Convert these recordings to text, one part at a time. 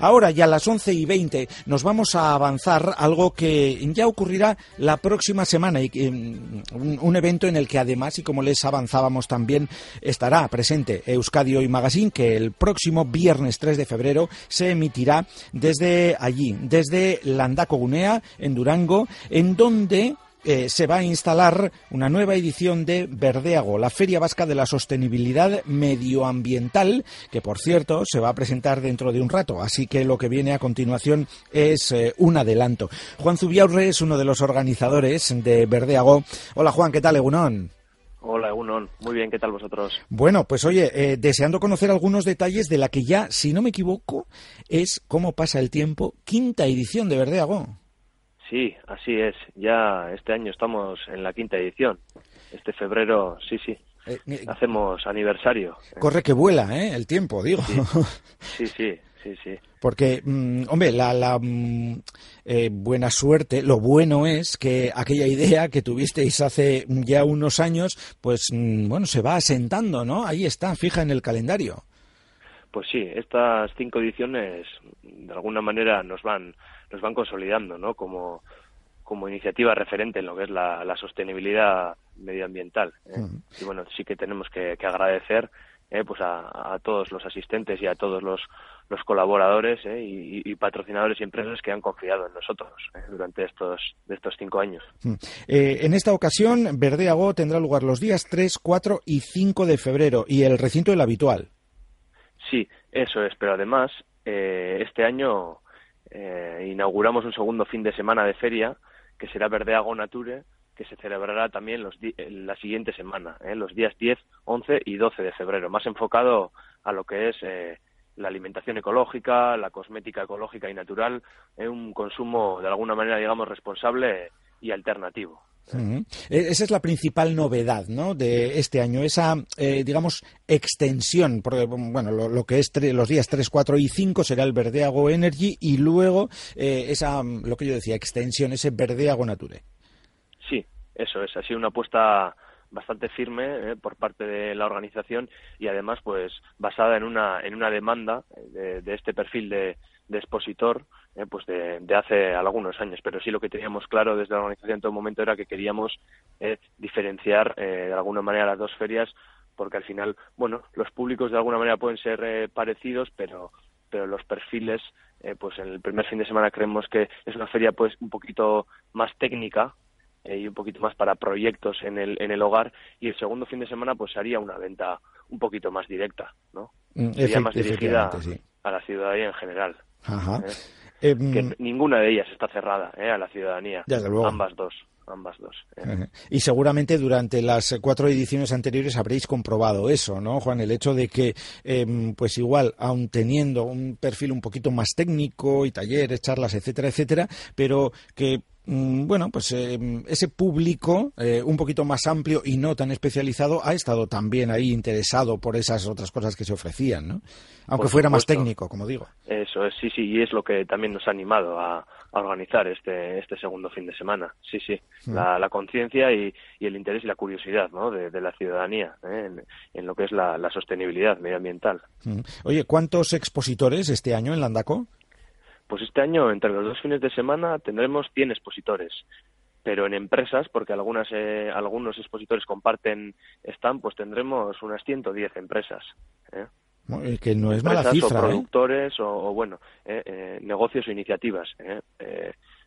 Ahora ya a las 11 y 20 nos vamos a avanzar algo que ya ocurrirá la próxima semana y un, un, evento en el que además y como les avanzábamos también estará presente Euskadio y Magazine que el próximo viernes 3 de febrero se emitirá desde allí, desde Landaco Gunea en Durango, en donde eh, se va a instalar una nueva edición de Verdeago, la Feria Vasca de la Sostenibilidad Medioambiental, que por cierto se va a presentar dentro de un rato, así que lo que viene a continuación es eh, un adelanto. Juan Zubiaurre es uno de los organizadores de Verdeago. Hola Juan, ¿qué tal, Egunon? Hola, Egunon. Muy bien, ¿qué tal vosotros? Bueno, pues oye, eh, deseando conocer algunos detalles de la que ya, si no me equivoco, es cómo pasa el tiempo, quinta edición de Verdeago. Sí, así es. Ya este año estamos en la quinta edición. Este febrero, sí, sí. Eh, Hacemos aniversario. Corre que vuela, ¿eh? El tiempo, digo. Sí, sí, sí, sí. Porque, mm, hombre, la, la mm, eh, buena suerte, lo bueno es que aquella idea que tuvisteis hace ya unos años, pues, mm, bueno, se va asentando, ¿no? Ahí está, fija en el calendario. Pues sí, estas cinco ediciones de alguna manera nos van nos van consolidando, ¿no? Como, como iniciativa referente en lo que es la, sostenibilidad medioambiental. ¿eh? Y bueno, sí que tenemos que, agradecer ¿eh? pues a, todos los asistentes y a todos los, los colaboradores ¿eh? y, patrocinadores y empresas que han confiado en nosotros durante estos, estos cinco años. en esta ocasión, Verdeago tendrá lugar los días 3, 4 y 5 de febrero y el recinto el habitual. Sí, eso es, pero además este año eh, inauguramos un segundo fin de semana de feria que será Verdeago Nature, que se celebrará también los la siguiente semana, ¿eh? los días 10, 11 y 12 de febrero, más enfocado a lo que es eh, la alimentación ecológica, la cosmética ecológica y natural, un consumo de alguna manera, digamos, responsable y alternativo. E-, esa es la principal novedad ¿no? de este año, esa, eh, digamos, extensión, porque, bueno, lo, que es los días 3, 4 y 5 será el Verdeago Energy y luego eh, esa, lo que yo decía, extensión, ese Verdeago Nature. Sí, eso es, ha sido una apuesta bastante firme eh, por parte de la organización y además pues basada en una en una demanda de, de este perfil de, de expositor eh, pues de, hace algunos años. Pero sí lo que teníamos claro desde la organización en todo momento era que queríamos eh, diferenciar eh, de alguna manera las dos ferias porque al final bueno los públicos de alguna manera pueden ser parecidos pero pero los perfiles pues en el primer fin de semana creemos que es una feria pues un poquito más técnica y un poquito más para proyectos en el en el hogar y el segundo fin de semana pues haría una venta un poquito más directa no mm, sería más dirigida a la ciudadanía en general Ajá. ¿eh? que em, ninguna de ellas está cerrada ¿eh? a la ciudadanía. Ambas dos. Ambas dos. ¿eh? Y seguramente durante las cuatro ediciones anteriores habréis comprobado eso, ¿no, Juan? El hecho de que, em, pues igual, aun teniendo un perfil un poquito más técnico y talleres, charlas, etcétera, etcétera, pero que bueno, pues eh, ese público eh, un poquito más amplio y no tan especializado ha estado también ahí interesado por esas otras cosas que se ofrecían, ¿no? Aunque fuera más técnico, como digo. Eso es, sí, sí, y es lo que también nos ha animado a, organizar este, este segundo fin de semana. Sí, sí, mm. la, conciencia y, el interés y la curiosidad ¿no? de, la ciudadanía ¿eh? en, lo que es la, sostenibilidad medioambiental. Mm. Oye, ¿cuántos expositores este año en Landaco? Pues este año, entre los dos fines de semana, tendremos 100 expositores. Pero en empresas, porque algunas, eh, algunos expositores comparten stand, pues tendremos unas 110 empresas. ¿eh? Que no es mala cifra. O ¿eh? productores o, bueno, eh, negocios o iniciativas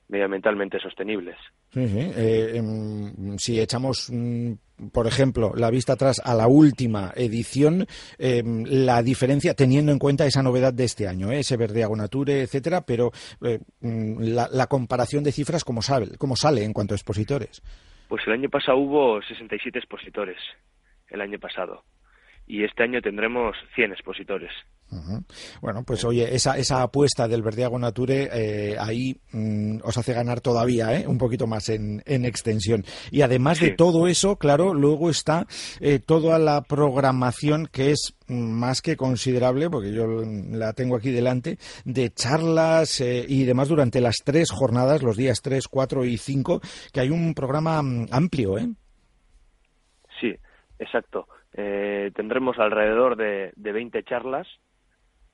medioambientalmente sostenibles. Sí, sí. Em, si echamos mm, por ejemplo, la vista atrás a la última edición, em, la diferencia, teniendo en cuenta esa novedad de este año, ¿eh? ese verde agonature, etcétera, pero eh, mm, la, comparación de cifras, ¿cómo sale, ¿cómo sale en cuanto a expositores? Pues el año pasado hubo 67 expositores, el año pasado, y este año tendremos 100 expositores. Bueno, pues oye, esa, esa apuesta del Verdeago Nature eh, ahí mm, os hace ganar todavía ¿eh? un poquito más en, en extensión. Y además de todo eso, claro, luego está eh, toda la programación que es más que considerable, porque yo la tengo aquí delante, de charlas y demás durante las tres jornadas, los días 3, 4 y 5, que hay un programa mm, amplio, ¿eh? Sí, exacto. tendremos alrededor de, de 20 charlas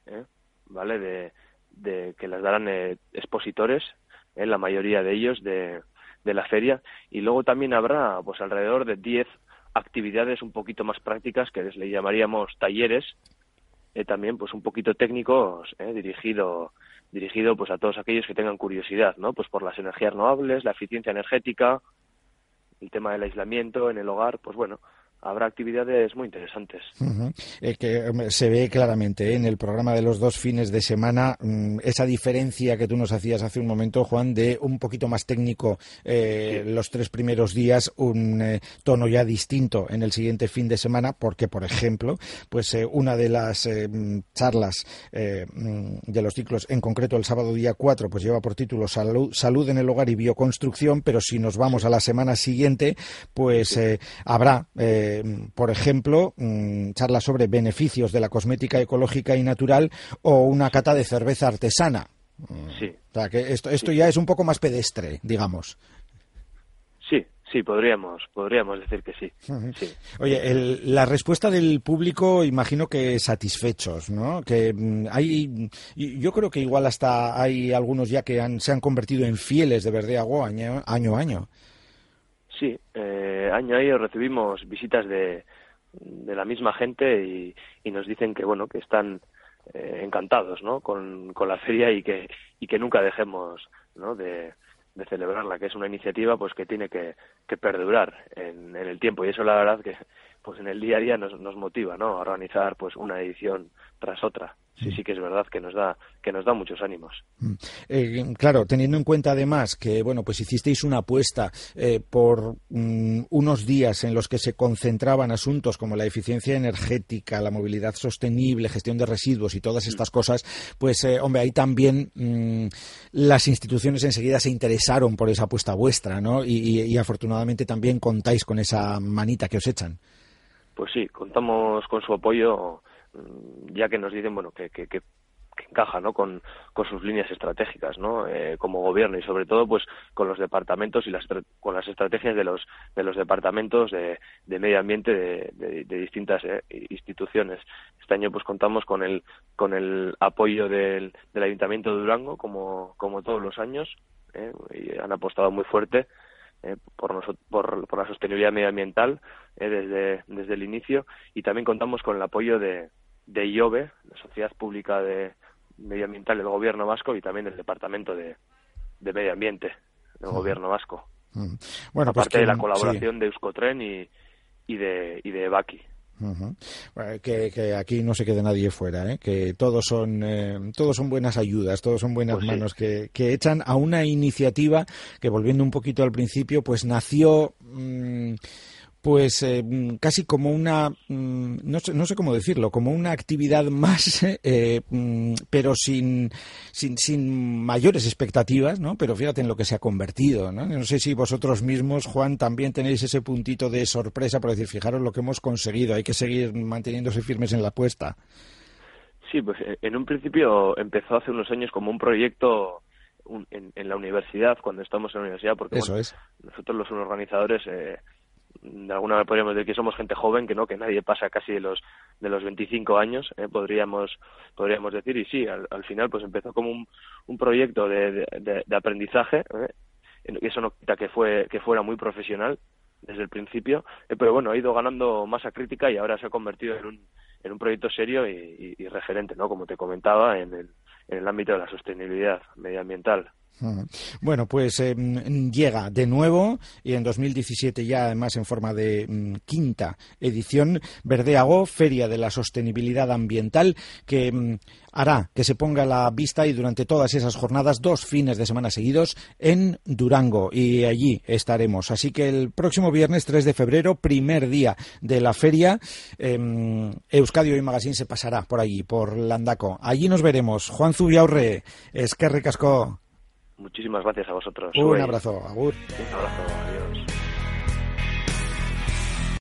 ¿eh? ¿vale? De, de que las darán expositores, la mayoría de ellos de, de la feria, y luego también habrá pues alrededor de 10 actividades un poquito más prácticas que les le llamaríamos talleres, también pues un poquito técnicos, dirigido dirigido pues a todos aquellos que tengan curiosidad, ¿no? Pues por las energías renovables, la eficiencia energética, el tema del aislamiento en el hogar, pues bueno, habrá actividades muy interesantes. Eh, que se ve claramente ¿eh? en el programa de los dos fines de semana mm, esa diferencia que tú nos hacías hace un momento, Juan, de un poquito más técnico eh, los tres primeros días, un tono ya distinto en el siguiente fin de semana, porque, por ejemplo, pues una de las charlas mm, de los ciclos, en concreto el sábado día 4, pues lleva por título Salud, Salud en el hogar y bioconstrucción, pero si nos vamos a la semana siguiente, pues habrá por ejemplo, mm, charlas sobre beneficios de la cosmética ecológica y natural o una cata de cerveza artesana. Sí. O sea, que esto, esto ya es un poco más pedestre, digamos. Sí, sí, podríamos, podríamos decir que sí. Oye, la respuesta del público, imagino que satisfechos, ¿no? Que mm, hay, yo creo que igual hasta hay algunos ya que han, se han convertido en fieles de Verdeago año, año a año. Sí, eh, año a año recibimos visitas de, de la misma gente y, y, nos dicen que bueno que están eh, encantados ¿no? con, con la feria y que y que nunca dejemos ¿no? de, de celebrarla que es una iniciativa pues que tiene que, que perdurar en, en, el tiempo y eso la verdad que pues en el día a día nos, nos motiva no a organizar pues una edición tras otra sí sí que es verdad que nos da que nos da muchos ánimos. Mm. eh, claro teniendo en cuenta además que bueno pues hicisteis una apuesta eh, por mm, unos días en los que se concentraban asuntos como la eficiencia energética la movilidad sostenible gestión de residuos y todas estas cosas pues eh, hombre ahí también mm, las instituciones enseguida se interesaron por esa apuesta vuestra no y, y afortunadamente también contáis con esa manita que os echan. Pues sí contamos con su apoyo Mm, ya que nos dicen bueno que, que, que, encaja ¿no? con, con sus líneas estratégicas ¿no? Eh, como gobierno y sobre todo pues con los departamentos y las con las estrategias de los de los departamentos de, de medio ambiente de, de, distintas eh, instituciones este año pues contamos con el con el apoyo del, del ayuntamiento de Durango como como todos los años eh, y han apostado muy fuerte eh, por, por, por, la sostenibilidad medioambiental eh, desde, desde el inicio y también contamos con el apoyo de, de IOBE, la Sociedad Pública de Medioambiental del Gobierno Vasco y también del Departamento de, de Medio Ambiente del Gobierno Vasco. Bueno, pues Aparte de la colaboración de Euskotren y, y de, y de Baki. que, aquí no se quede nadie fuera, ¿eh? que todos son, eh, todos son buenas ayudas, todos son buenas pues manos que, que, echan a una iniciativa que, volviendo un poquito al principio, pues nació. Mm, pues eh, casi como una, mm, no sé, no sé cómo decirlo, como una actividad más, eh, mm, pero sin, sin, sin, mayores expectativas, ¿no? Pero fíjate en lo que se ha convertido, ¿no? No sé si vosotros mismos, Juan, también tenéis ese puntito de sorpresa por decir, fijaros lo que hemos conseguido, hay que seguir manteniéndose firmes en la apuesta. Sí, pues eh, en un principio empezó hace unos años como un proyecto en, en, la universidad, cuando estamos en la universidad, porque Eso es. nosotros los organizadores eh, de alguna manera podríamos decir que somos gente joven, que no, que nadie pasa casi de los de los 25 años, eh, podríamos podríamos decir y sí, al, final pues empezó como un, un proyecto de, aprendizaje, eh, eso no quita que fue que fuera muy profesional desde el principio, eh, pero bueno ha ido ganando masa crítica y ahora se ha convertido en un en un proyecto serio y, y referente, no, como te comentaba en el en el ámbito de la sostenibilidad medioambiental. Bueno, pues eh, llega de nuevo y en 2017 ya además en forma de mm, quinta edición Verdeago, Feria de la Sostenibilidad Ambiental, que mm, hará que se ponga la vista y durante todas esas jornadas dos fines de semana seguidos en Durango y allí estaremos. Así que el próximo viernes 3 de febrero, primer día de la feria, eh, Euskadio y Magazine se pasará por allí, por Landaco. Allí nos veremos. Juan Zubiaurre, Esquerre Casco. Muchísimas gracias a vosotros. Un abrazo, Agur. Un abrazo, adiós.